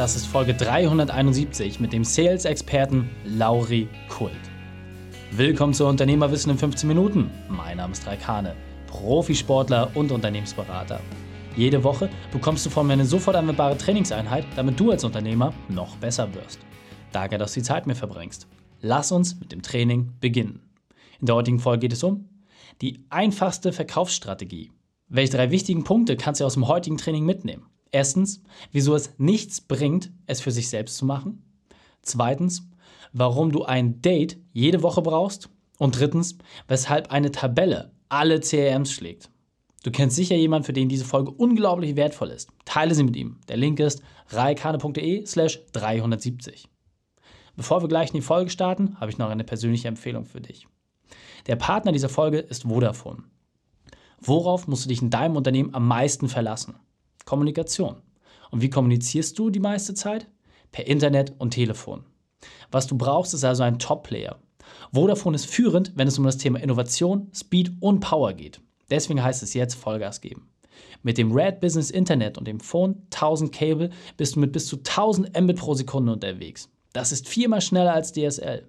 Das ist Folge 371 mit dem Sales-Experten Lauri Kult. Willkommen zu Unternehmerwissen in 15 Minuten. Mein Name ist Raikane, Profisportler und Unternehmensberater. Jede Woche bekommst du von mir eine sofort anwendbare Trainingseinheit, damit du als Unternehmer noch besser wirst. Danke, dass du die Zeit mir verbringst. Lass uns mit dem Training beginnen. In der heutigen Folge geht es um die einfachste Verkaufsstrategie. Welche drei wichtigen Punkte kannst du aus dem heutigen Training mitnehmen? Erstens, wieso es nichts bringt, es für sich selbst zu machen. Zweitens, warum du ein Date jede Woche brauchst. Und drittens, weshalb eine Tabelle alle CRMs schlägt. Du kennst sicher jemanden, für den diese Folge unglaublich wertvoll ist. Teile sie mit ihm. Der Link ist reikane.de slash 370. Bevor wir gleich in die Folge starten, habe ich noch eine persönliche Empfehlung für dich. Der Partner dieser Folge ist Vodafone. Worauf musst du dich in deinem Unternehmen am meisten verlassen? Kommunikation. Und wie kommunizierst du die meiste Zeit? Per Internet und Telefon. Was du brauchst, ist also ein Top-Player. Vodafone ist führend, wenn es um das Thema Innovation, Speed und Power geht. Deswegen heißt es jetzt Vollgas geben. Mit dem Red Business Internet und dem Phone 1000 Cable bist du mit bis zu 1000 Mbit pro Sekunde unterwegs. Das ist viermal schneller als DSL.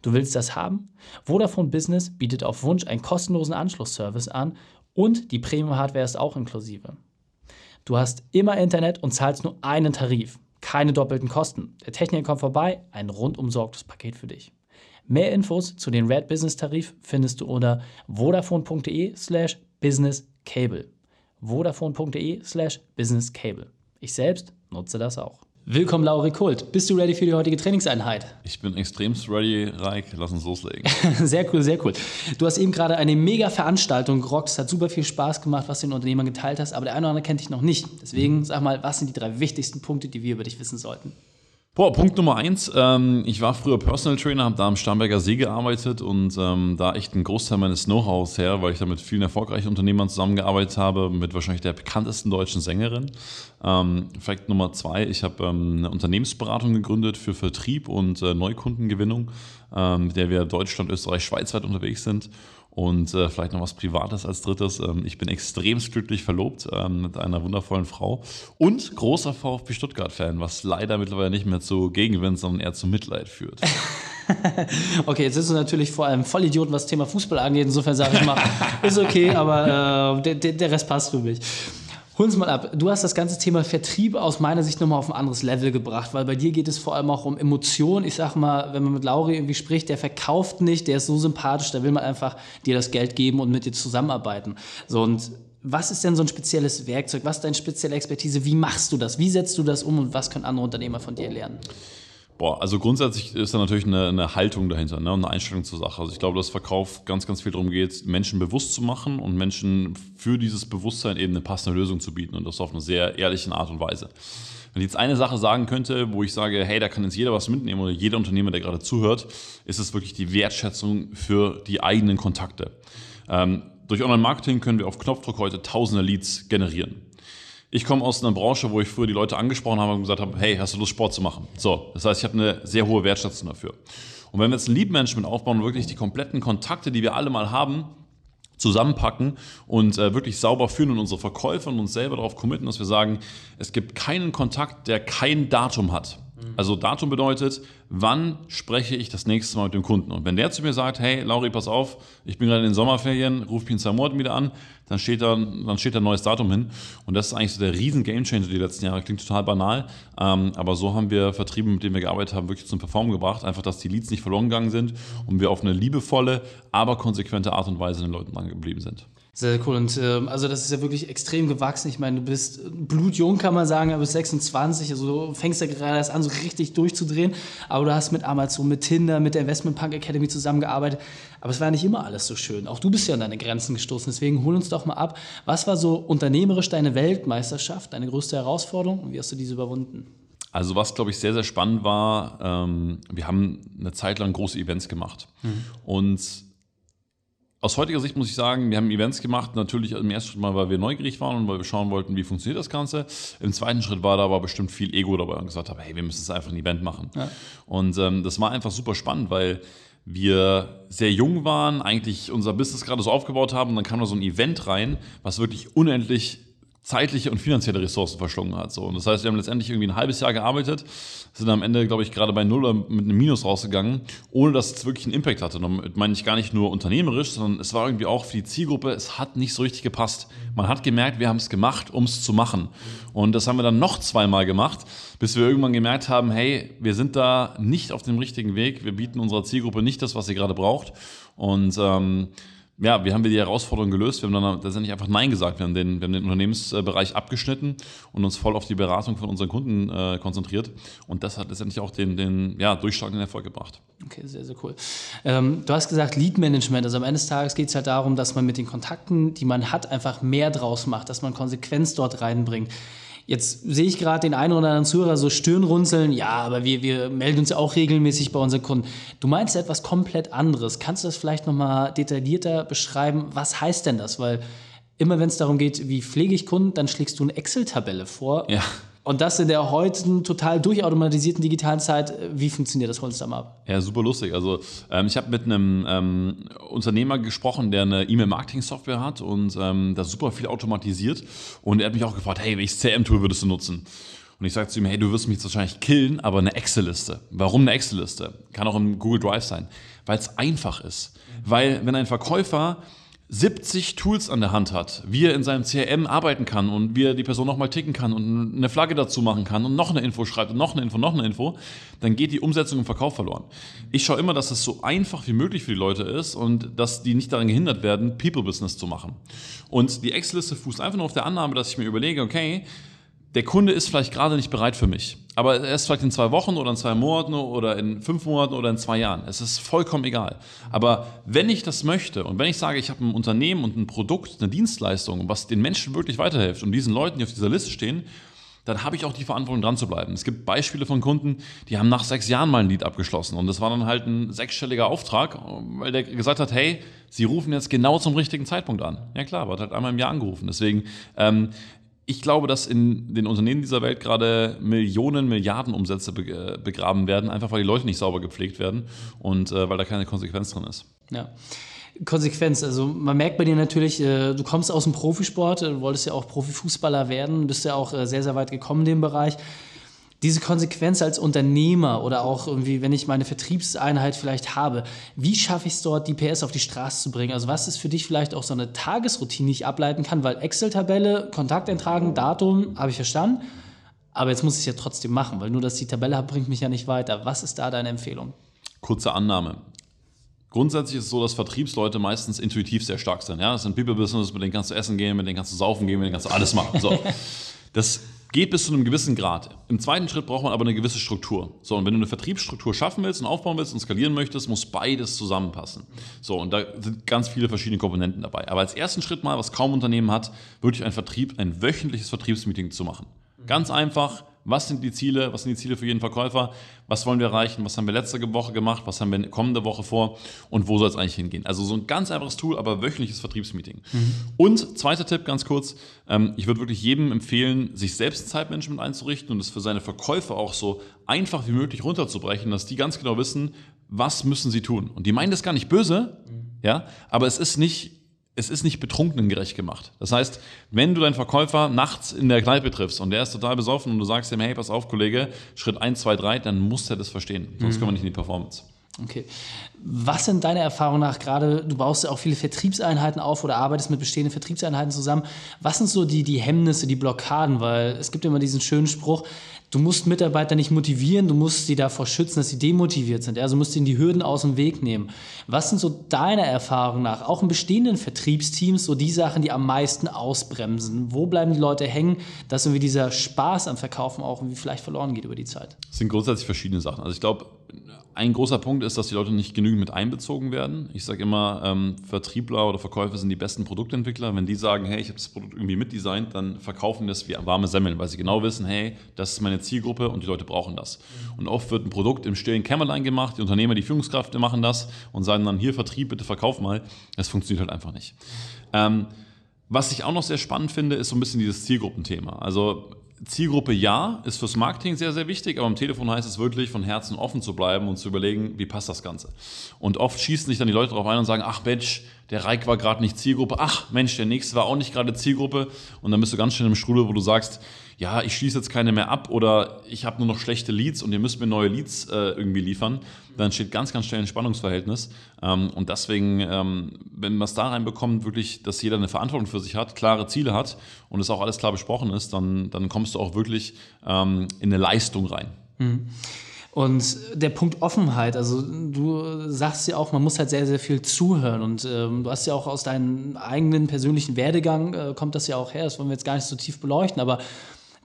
Du willst das haben? Vodafone Business bietet auf Wunsch einen kostenlosen Anschlussservice an und die Premium-Hardware ist auch inklusive. Du hast immer Internet und zahlst nur einen Tarif. Keine doppelten Kosten. Der Techniker kommt vorbei, ein rundum sorgtes Paket für dich. Mehr Infos zu den Red Business Tarif findest du unter vodafone.de slash businesscable. vodafone.de slash businesscable. Ich selbst nutze das auch. Willkommen, Lauri Kult. Bist du ready für die heutige Trainingseinheit? Ich bin extremst ready, Reik. Lass uns loslegen. sehr cool, sehr cool. Du hast eben gerade eine mega Veranstaltung gerockt. Es hat super viel Spaß gemacht, was du den Unternehmern geteilt hast. Aber der eine oder andere kennt dich noch nicht. Deswegen sag mal, was sind die drei wichtigsten Punkte, die wir über dich wissen sollten? Boah, Punkt Nummer eins. Ähm, ich war früher Personal Trainer, habe da am Starnberger See gearbeitet und ähm, da echt einen Großteil meines Know-hows her, weil ich da mit vielen erfolgreichen Unternehmern zusammengearbeitet habe, mit wahrscheinlich der bekanntesten deutschen Sängerin. Ähm, Fakt Nummer zwei, ich habe ähm, eine Unternehmensberatung gegründet für Vertrieb und äh, Neukundengewinnung, ähm, mit der wir Deutschland, Österreich, Schweiz weit unterwegs sind. Und äh, vielleicht noch was Privates als drittes. Ähm, ich bin extrem glücklich verlobt ähm, mit einer wundervollen Frau und großer VfB Stuttgart-Fan, was leider mittlerweile nicht mehr zu Gegenwind, sondern eher zu Mitleid führt. okay, jetzt sind du natürlich vor allem Vollidioten, was das Thema Fußball angeht. Insofern sage ich mal, ist okay, aber äh, der, der Rest passt für mich. Hol uns mal ab. Du hast das ganze Thema Vertrieb aus meiner Sicht nochmal auf ein anderes Level gebracht, weil bei dir geht es vor allem auch um Emotionen. Ich sag mal, wenn man mit Lauri irgendwie spricht, der verkauft nicht, der ist so sympathisch, da will man einfach dir das Geld geben und mit dir zusammenarbeiten. So und was ist denn so ein spezielles Werkzeug? Was ist deine spezielle Expertise? Wie machst du das? Wie setzt du das um und was können andere Unternehmer von dir lernen? Boah, also grundsätzlich ist da natürlich eine, eine Haltung dahinter ne, und eine Einstellung zur Sache. Also ich glaube, dass Verkauf ganz, ganz viel darum geht, Menschen bewusst zu machen und Menschen für dieses Bewusstsein eben eine passende Lösung zu bieten und das auf eine sehr ehrliche Art und Weise. Wenn ich jetzt eine Sache sagen könnte, wo ich sage, hey, da kann jetzt jeder was mitnehmen oder jeder Unternehmer, der gerade zuhört, ist es wirklich die Wertschätzung für die eigenen Kontakte. Ähm, durch Online-Marketing können wir auf Knopfdruck heute tausende Leads generieren. Ich komme aus einer Branche, wo ich früher die Leute angesprochen habe und gesagt habe, hey, hast du Lust, Sport zu machen? So, das heißt, ich habe eine sehr hohe Wertschätzung dafür. Und wenn wir jetzt ein Lead-Management aufbauen und wirklich die kompletten Kontakte, die wir alle mal haben, zusammenpacken und äh, wirklich sauber führen und unsere Verkäufer und uns selber darauf committen, dass wir sagen, es gibt keinen Kontakt, der kein Datum hat. Mhm. Also Datum bedeutet, wann spreche ich das nächste Mal mit dem Kunden? Und wenn der zu mir sagt, hey, Lauri, pass auf, ich bin gerade in den Sommerferien, ruf mich in zwei Monaten wieder an, dann steht da, dann steht da ein neues Datum hin. Und das ist eigentlich so der riesen Gamechanger die letzten Jahre. Klingt total banal, ähm, aber so haben wir Vertriebe, mit denen wir gearbeitet haben, wirklich zum Performen gebracht. Einfach, dass die Leads nicht verloren gegangen sind und wir auf eine liebevolle, aber konsequente Art und Weise den Leuten dran geblieben sind. Sehr cool. Und äh, also das ist ja wirklich extrem gewachsen. Ich meine, du bist blutjung, kann man sagen, aber bist 26. Also du fängst ja gerade erst an, so richtig durchzudrehen. Aber du hast mit Amazon, mit Tinder, mit der Investment Punk Academy zusammengearbeitet. Aber es war nicht immer alles so schön. Auch du bist ja an deine Grenzen gestoßen. Deswegen hol uns doch mal ab. Was war so unternehmerisch deine Weltmeisterschaft, deine größte Herausforderung und wie hast du diese überwunden? Also was, glaube ich, sehr, sehr spannend war, ähm, wir haben eine Zeit lang große Events gemacht. Mhm. Und aus heutiger Sicht muss ich sagen, wir haben Events gemacht, natürlich im ersten Schritt mal, weil wir neugierig waren und weil wir schauen wollten, wie funktioniert das Ganze. Im zweiten Schritt war da aber bestimmt viel Ego dabei und gesagt habe, hey, wir müssen jetzt einfach ein Event machen. Ja. Und ähm, das war einfach super spannend, weil wir sehr jung waren, eigentlich unser Business gerade so aufgebaut haben und dann kam da so ein Event rein, was wirklich unendlich zeitliche und finanzielle Ressourcen verschlungen hat. So. Und das heißt, wir haben letztendlich irgendwie ein halbes Jahr gearbeitet, sind am Ende, glaube ich, gerade bei Null oder mit einem Minus rausgegangen, ohne dass es wirklich einen Impact hatte. Und damit meine ich gar nicht nur unternehmerisch, sondern es war irgendwie auch für die Zielgruppe, es hat nicht so richtig gepasst. Man hat gemerkt, wir haben es gemacht, um es zu machen. Und das haben wir dann noch zweimal gemacht, bis wir irgendwann gemerkt haben, hey, wir sind da nicht auf dem richtigen Weg, wir bieten unserer Zielgruppe nicht das, was sie gerade braucht. Und ähm, ja, wie haben wir die Herausforderung gelöst? Wir haben dann letztendlich einfach Nein gesagt. Wir haben den, wir haben den Unternehmensbereich abgeschnitten und uns voll auf die Beratung von unseren Kunden äh, konzentriert. Und das hat letztendlich auch den, den ja, durchschlagenden Erfolg gebracht. Okay, sehr, sehr cool. Ähm, du hast gesagt, Lead Management. Also am Ende des Tages geht es halt darum, dass man mit den Kontakten, die man hat, einfach mehr draus macht, dass man Konsequenz dort reinbringt. Jetzt sehe ich gerade den einen oder anderen Zuhörer so Stirnrunzeln. Ja, aber wir, wir melden uns ja auch regelmäßig bei unseren Kunden. Du meinst etwas komplett anderes. Kannst du das vielleicht nochmal detaillierter beschreiben? Was heißt denn das? Weil immer wenn es darum geht, wie pflege ich Kunden, dann schlägst du eine Excel-Tabelle vor. Ja. Und das in der heutigen total durchautomatisierten digitalen Zeit, wie funktioniert das? Hol da ab. Ja, super lustig. Also ähm, ich habe mit einem ähm, Unternehmer gesprochen, der eine E-Mail-Marketing-Software hat und ähm, das super viel automatisiert. Und er hat mich auch gefragt, hey, welches CM-Tool würdest du nutzen? Und ich sagte zu ihm, hey, du wirst mich jetzt wahrscheinlich killen, aber eine Excel-Liste. Warum eine Excel-Liste? Kann auch im Google Drive sein. Weil es einfach ist. Weil wenn ein Verkäufer 70 Tools an der Hand hat, wie er in seinem CRM arbeiten kann und wie er die Person nochmal ticken kann und eine Flagge dazu machen kann und noch eine Info schreibt und noch eine Info, noch eine Info, dann geht die Umsetzung im Verkauf verloren. Ich schaue immer, dass es so einfach wie möglich für die Leute ist und dass die nicht daran gehindert werden, People-Business zu machen. Und die Excel-Liste fußt einfach nur auf der Annahme, dass ich mir überlege, okay, der Kunde ist vielleicht gerade nicht bereit für mich. Aber er ist vielleicht in zwei Wochen oder in zwei Monaten oder in fünf Monaten oder in zwei Jahren. Es ist vollkommen egal. Aber wenn ich das möchte und wenn ich sage, ich habe ein Unternehmen und ein Produkt, eine Dienstleistung, was den Menschen wirklich weiterhilft und diesen Leuten, die auf dieser Liste stehen, dann habe ich auch die Verantwortung dran zu bleiben. Es gibt Beispiele von Kunden, die haben nach sechs Jahren mal ein Lied abgeschlossen und das war dann halt ein sechsstelliger Auftrag, weil der gesagt hat, hey, Sie rufen jetzt genau zum richtigen Zeitpunkt an. Ja klar, wird halt einmal im Jahr angerufen. Deswegen ähm, ich glaube, dass in den Unternehmen dieser Welt gerade Millionen, Milliarden Umsätze äh, begraben werden, einfach weil die Leute nicht sauber gepflegt werden und äh, weil da keine Konsequenz drin ist. Ja. Konsequenz, also man merkt bei dir natürlich, äh, du kommst aus dem Profisport, du wolltest ja auch Profifußballer werden, bist ja auch äh, sehr, sehr weit gekommen in dem Bereich diese Konsequenz als Unternehmer oder auch irgendwie, wenn ich meine Vertriebseinheit vielleicht habe, wie schaffe ich es dort, die PS auf die Straße zu bringen? Also was ist für dich vielleicht auch so eine Tagesroutine, die ich ableiten kann? Weil Excel-Tabelle, Kontakt eintragen, Datum, habe ich verstanden. Aber jetzt muss ich es ja trotzdem machen, weil nur, dass ich die Tabelle habe, bringt mich ja nicht weiter. Was ist da deine Empfehlung? Kurze Annahme. Grundsätzlich ist es so, dass Vertriebsleute meistens intuitiv sehr stark sind. Ja? Das sind People-Business, mit denen kannst du essen gehen, mit denen kannst du saufen gehen, mit denen kannst du alles machen. So. Das Geht bis zu einem gewissen Grad. Im zweiten Schritt braucht man aber eine gewisse Struktur. So, und wenn du eine Vertriebsstruktur schaffen willst und aufbauen willst und skalieren möchtest, muss beides zusammenpassen. So, und da sind ganz viele verschiedene Komponenten dabei. Aber als ersten Schritt mal, was kaum Unternehmen hat, wirklich ein Vertrieb, ein wöchentliches Vertriebsmeeting zu machen. Ganz einfach, was sind die Ziele? Was sind die Ziele für jeden Verkäufer? Was wollen wir erreichen? Was haben wir letzte Woche gemacht? Was haben wir kommende Woche vor? Und wo soll es eigentlich hingehen? Also so ein ganz einfaches Tool, aber wöchentliches Vertriebsmeeting. Mhm. Und zweiter Tipp, ganz kurz, ähm, ich würde wirklich jedem empfehlen, sich selbst Zeitmanagement einzurichten und es für seine Verkäufer auch so einfach wie möglich runterzubrechen, dass die ganz genau wissen, was müssen sie tun. Und die meinen das gar nicht böse, mhm. ja, aber es ist nicht es ist nicht betrunkenengerecht gemacht. Das heißt, wenn du deinen Verkäufer nachts in der Kneipe triffst und der ist total besoffen und du sagst ihm, hey, pass auf, Kollege, Schritt 1, 2, 3, dann muss er das verstehen. Sonst mhm. kommen wir nicht in die Performance. Okay. Was sind deine Erfahrungen nach, gerade du baust ja auch viele Vertriebseinheiten auf oder arbeitest mit bestehenden Vertriebseinheiten zusammen. Was sind so die, die Hemmnisse, die Blockaden? Weil es gibt immer diesen schönen Spruch, du musst Mitarbeiter nicht motivieren, du musst sie davor schützen, dass sie demotiviert sind. Also musst ihnen die Hürden aus dem Weg nehmen. Was sind so deiner Erfahrung nach, auch in bestehenden Vertriebsteams, so die Sachen, die am meisten ausbremsen? Wo bleiben die Leute hängen, dass irgendwie dieser Spaß am Verkaufen auch irgendwie vielleicht verloren geht über die Zeit? Es sind grundsätzlich verschiedene Sachen. Also ich glaube, ein großer Punkt ist, dass die Leute nicht genügend mit einbezogen werden. Ich sage immer, ähm, Vertriebler oder Verkäufer sind die besten Produktentwickler. Wenn die sagen, hey, ich habe das Produkt irgendwie mitdesignt, dann verkaufen das wie warme Semmeln, weil sie genau wissen, hey, das ist meine Zielgruppe und die Leute brauchen das. Und oft wird ein Produkt im stillen Kämmerlein gemacht, die Unternehmer, die Führungskräfte machen das und sagen dann, hier Vertrieb, bitte verkauf mal. Das funktioniert halt einfach nicht. Ähm, was ich auch noch sehr spannend finde, ist so ein bisschen dieses Zielgruppenthema. Also Zielgruppe ja, ist fürs Marketing sehr, sehr wichtig, aber am Telefon heißt es wirklich, von Herzen offen zu bleiben und zu überlegen, wie passt das Ganze. Und oft schießen sich dann die Leute darauf ein und sagen, ach Mensch, der Reik war gerade nicht Zielgruppe, ach Mensch, der nächste war auch nicht gerade Zielgruppe. Und dann bist du ganz schnell im Strudel, wo du sagst, ja, ich schließe jetzt keine mehr ab oder ich habe nur noch schlechte Leads und ihr müsst mir neue Leads äh, irgendwie liefern, dann steht ganz, ganz schnell ein Spannungsverhältnis. Ähm, und deswegen, ähm, wenn man es da reinbekommt, wirklich, dass jeder eine Verantwortung für sich hat, klare Ziele hat und es auch alles klar besprochen ist, dann, dann kommst du auch wirklich ähm, in eine Leistung rein. Mhm. Und der Punkt Offenheit, also du sagst ja auch, man muss halt sehr, sehr viel zuhören. Und ähm, du hast ja auch aus deinem eigenen persönlichen Werdegang, äh, kommt das ja auch her, das wollen wir jetzt gar nicht so tief beleuchten, aber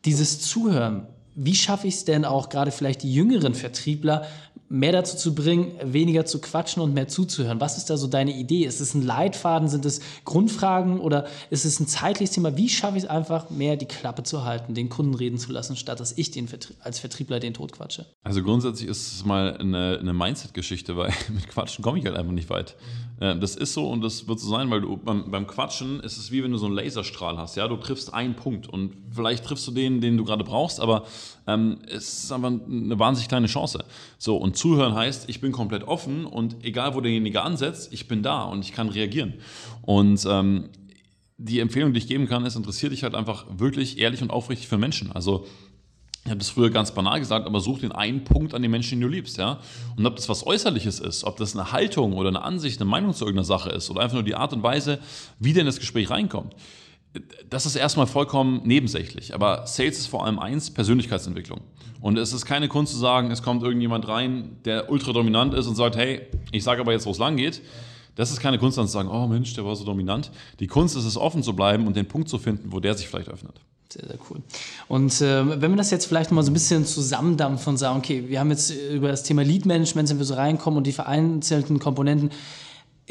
dieses Zuhören, wie schaffe ich es denn auch gerade vielleicht die jüngeren Vertriebler mehr dazu zu bringen, weniger zu quatschen und mehr zuzuhören? Was ist da so deine Idee? Ist es ein Leitfaden? Sind es Grundfragen oder ist es ein zeitliches Thema? Wie schaffe ich es einfach, mehr die Klappe zu halten, den Kunden reden zu lassen, statt dass ich den Vertrie als Vertriebler den Tod quatsche? Also grundsätzlich ist es mal eine, eine Mindset-Geschichte, weil mit Quatschen komme ich halt einfach nicht weit. Mhm. Das ist so und das wird so sein, weil du beim, beim Quatschen ist es wie wenn du so einen Laserstrahl hast. Ja, du triffst einen Punkt und vielleicht triffst du den, den du gerade brauchst, aber ähm, es ist einfach eine wahnsinnig kleine Chance. So und Zuhören heißt, ich bin komplett offen und egal, wo derjenige ansetzt, ich bin da und ich kann reagieren. Und ähm, die Empfehlung, die ich geben kann, ist, interessiert dich halt einfach wirklich ehrlich und aufrichtig für Menschen. Also ich habe das früher ganz banal gesagt, aber such den einen Punkt an den Menschen, den du liebst, ja. Und ob das was Äußerliches ist, ob das eine Haltung oder eine Ansicht, eine Meinung zu irgendeiner Sache ist oder einfach nur die Art und Weise, wie der in das Gespräch reinkommt. Das ist erstmal vollkommen nebensächlich. Aber Sales ist vor allem eins, Persönlichkeitsentwicklung. Und es ist keine Kunst zu sagen, es kommt irgendjemand rein, der ultra dominant ist und sagt, hey, ich sage aber jetzt, wo es lang geht. Das ist keine Kunst, dann zu sagen, oh Mensch, der war so dominant. Die Kunst ist es, offen zu bleiben und den Punkt zu finden, wo der sich vielleicht öffnet. Sehr, sehr cool. Und äh, wenn wir das jetzt vielleicht mal so ein bisschen zusammendampfen und sagen, okay, wir haben jetzt über das Thema Lead Management sind wir so reinkommen und die vereinzelten Komponenten.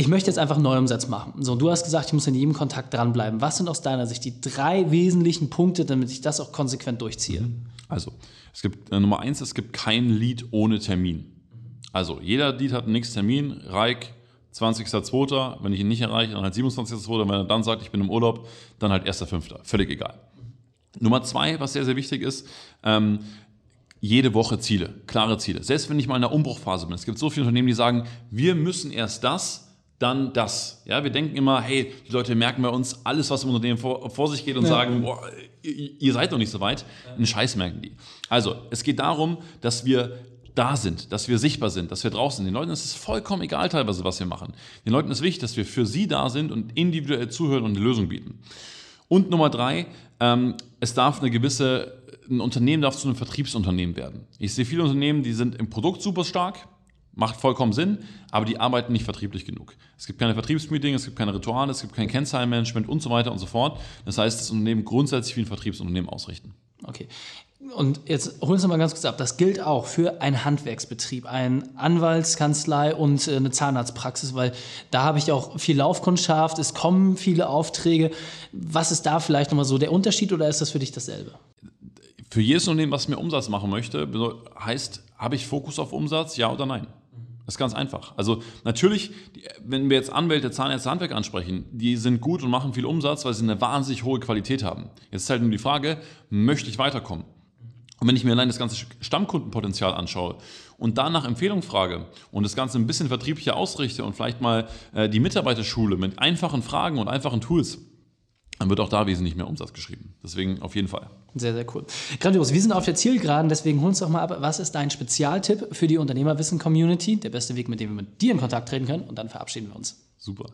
Ich möchte jetzt einfach einen Neuumsatz machen. So, du hast gesagt, ich muss in jedem Kontakt dranbleiben. Was sind aus deiner Sicht die drei wesentlichen Punkte, damit ich das auch konsequent durchziehe? Also, es gibt äh, Nummer eins, es gibt kein Lied ohne Termin. Also jeder Lied hat einen nächsten Termin. Reik, 20.02. Wenn ich ihn nicht erreiche, dann halt 27.02. Wenn er dann sagt, ich bin im Urlaub, dann halt 1.05. Völlig egal. Nummer zwei, was sehr, sehr wichtig ist, ähm, jede Woche Ziele, klare Ziele. Selbst wenn ich mal in einer Umbruchphase bin. Es gibt so viele Unternehmen, die sagen, wir müssen erst das, dann das. Ja, wir denken immer, hey, die Leute merken bei uns alles, was im Unternehmen vor, vor sich geht und ja. sagen, boah, ihr seid noch nicht so weit. Einen Scheiß merken die. Also, es geht darum, dass wir da sind, dass wir sichtbar sind, dass wir draußen sind. Den Leuten ist es vollkommen egal teilweise, was wir machen. Den Leuten ist wichtig, dass wir für sie da sind und individuell zuhören und eine Lösung bieten. Und Nummer drei, ähm, es darf eine gewisse, ein Unternehmen darf zu einem Vertriebsunternehmen werden. Ich sehe viele Unternehmen, die sind im Produkt super stark, macht vollkommen Sinn, aber die arbeiten nicht vertrieblich genug. Es gibt keine Vertriebsmeetings, es gibt keine Rituale, es gibt kein Kennzahlenmanagement und so weiter und so fort. Das heißt, das Unternehmen grundsätzlich wie ein Vertriebsunternehmen ausrichten. Okay. Und jetzt holen Sie mal ganz kurz ab. Das gilt auch für einen Handwerksbetrieb, eine Anwaltskanzlei und äh, eine Zahnarztpraxis, weil da habe ich auch viel Laufkundschaft, es kommen viele Aufträge. Was ist da vielleicht nochmal so der Unterschied oder ist das für dich dasselbe? Für jedes Unternehmen, was mir Umsatz machen möchte, heißt, habe ich Fokus auf Umsatz, ja oder nein? Das ist ganz einfach. Also natürlich, wenn wir jetzt Anwälte, Zahnärzte, Handwerk ansprechen, die sind gut und machen viel Umsatz, weil sie eine wahnsinnig hohe Qualität haben. Jetzt ist halt nur die Frage, möchte ich weiterkommen? Und wenn ich mir allein das ganze Stammkundenpotenzial anschaue und danach Empfehlung frage und das Ganze ein bisschen vertrieblicher ausrichte und vielleicht mal äh, die Mitarbeiterschule mit einfachen Fragen und einfachen Tools, dann wird auch da wesentlich mehr Umsatz geschrieben. Deswegen auf jeden Fall. Sehr, sehr cool. Grandios. Wir sind auf der Zielgeraden, deswegen hol uns doch mal ab. Was ist dein Spezialtipp für die Unternehmerwissen-Community? Der beste Weg, mit dem wir mit dir in Kontakt treten können. Und dann verabschieden wir uns. Super.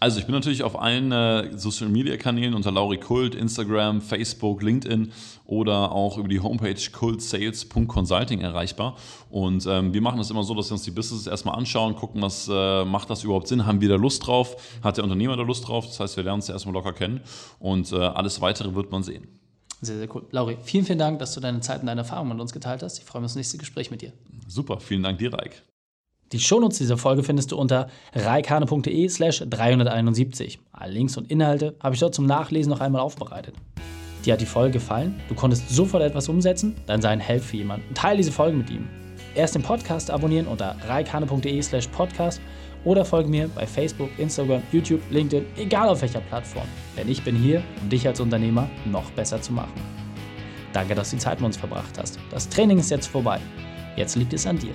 Also ich bin natürlich auf allen äh, Social Media Kanälen unter Lauri Kult, Instagram, Facebook, LinkedIn oder auch über die Homepage kultsales.consulting erreichbar. Und ähm, wir machen das immer so, dass wir uns die Businesses erstmal anschauen, gucken, was äh, macht das überhaupt Sinn, haben wir da Lust drauf, hat der Unternehmer da Lust drauf. Das heißt, wir lernen uns erstmal locker kennen und äh, alles weitere wird man sehen. Sehr, sehr cool. Lauri, vielen, vielen Dank, dass du deine Zeit und deine Erfahrungen mit uns geteilt hast. Ich freue mich auf das nächste Gespräch mit dir. Super, vielen Dank dir, Reik. Die Shownotes dieser Folge findest du unter reikane.de slash 371. Alle Links und Inhalte habe ich dort zum Nachlesen noch einmal aufbereitet. Dir hat die Folge gefallen? Du konntest sofort etwas umsetzen? Dann sei ein Held für jemanden. Teile diese Folge mit ihm. Erst den Podcast abonnieren unter reikane.de slash podcast oder folge mir bei Facebook, Instagram, YouTube, LinkedIn, egal auf welcher Plattform. Denn ich bin hier, um dich als Unternehmer noch besser zu machen. Danke, dass du die Zeit mit uns verbracht hast. Das Training ist jetzt vorbei. Jetzt liegt es an dir.